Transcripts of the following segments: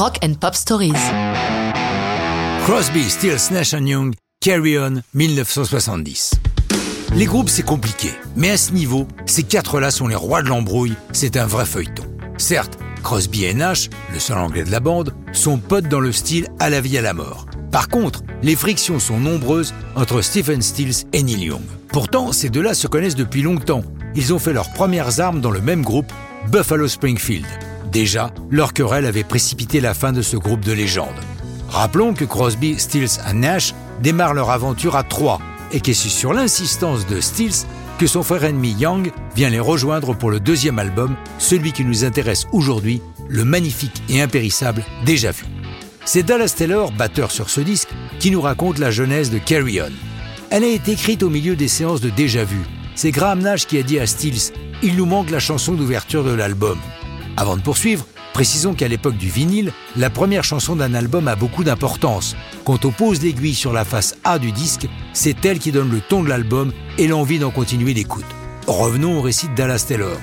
Rock and Pop Stories. Crosby, Stills, Nash Young, Carry On, 1970. Les groupes, c'est compliqué, mais à ce niveau, ces quatre-là sont les rois de l'embrouille, c'est un vrai feuilleton. Certes, Crosby et Nash, le seul anglais de la bande, sont potes dans le style à la vie à la mort. Par contre, les frictions sont nombreuses entre Stephen Stills et Neil Young. Pourtant, ces deux-là se connaissent depuis longtemps. Ils ont fait leurs premières armes dans le même groupe, Buffalo Springfield. Déjà, leur querelle avait précipité la fin de ce groupe de légende. Rappelons que Crosby, Stills et Nash démarrent leur aventure à trois et que c'est sur l'insistance de Stills que son frère ennemi Young vient les rejoindre pour le deuxième album, celui qui nous intéresse aujourd'hui, le magnifique et impérissable Déjà vu. C'est Dallas Taylor, batteur sur ce disque, qui nous raconte la genèse de Carry On. Elle a été écrite au milieu des séances de Déjà vu. C'est Graham Nash qui a dit à Stills Il nous manque la chanson d'ouverture de l'album. Avant de poursuivre, précisons qu'à l'époque du vinyle, la première chanson d'un album a beaucoup d'importance. Quand on pose l'aiguille sur la face A du disque, c'est elle qui donne le ton de l'album et l'envie d'en continuer l'écoute. Revenons au récit de Dallas Taylor.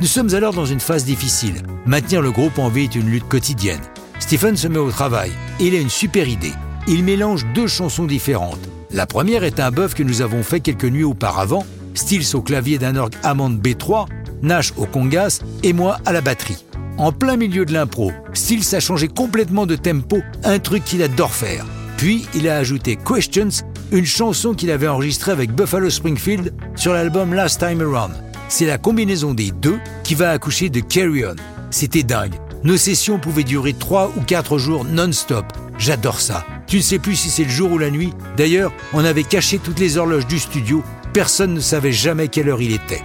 Nous sommes alors dans une phase difficile. Maintenir le groupe en vie est une lutte quotidienne. Stephen se met au travail il a une super idée. Il mélange deux chansons différentes. La première est un bœuf que nous avons fait quelques nuits auparavant, Stills au clavier d'un orgue Hammond B3, Nash au congas et moi à la batterie. En plein milieu de l'impro, Stills a changé complètement de tempo, un truc qu'il adore faire. Puis il a ajouté Questions, une chanson qu'il avait enregistrée avec Buffalo Springfield sur l'album Last Time Around. C'est la combinaison des deux qui va accoucher de Carry On. C'était dingue. Nos sessions pouvaient durer 3 ou 4 jours non-stop. J'adore ça. Tu ne sais plus si c'est le jour ou la nuit. D'ailleurs, on avait caché toutes les horloges du studio. Personne ne savait jamais quelle heure il était.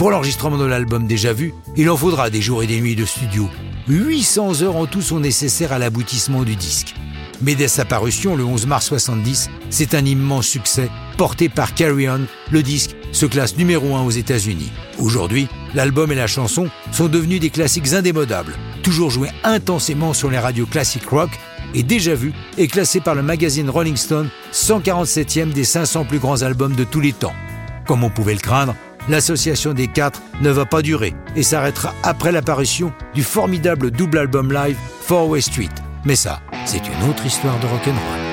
Pour l'enregistrement de l'album déjà vu, il en faudra des jours et des nuits de studio. 800 heures en tout sont nécessaires à l'aboutissement du disque. Mais dès sa parution le 11 mars 70, c'est un immense succès porté par Carry On. Le disque se classe numéro 1 aux États-Unis. Aujourd'hui, l'album et la chanson sont devenus des classiques indémodables, toujours joués intensément sur les radios classiques rock et déjà vu et classé par le magazine Rolling Stone 147e des 500 plus grands albums de tous les temps. Comme on pouvait le craindre, l'association des quatre ne va pas durer et s'arrêtera après l'apparition du formidable double album live Four Way Street. Mais ça, c'est une autre histoire de rock'n'roll.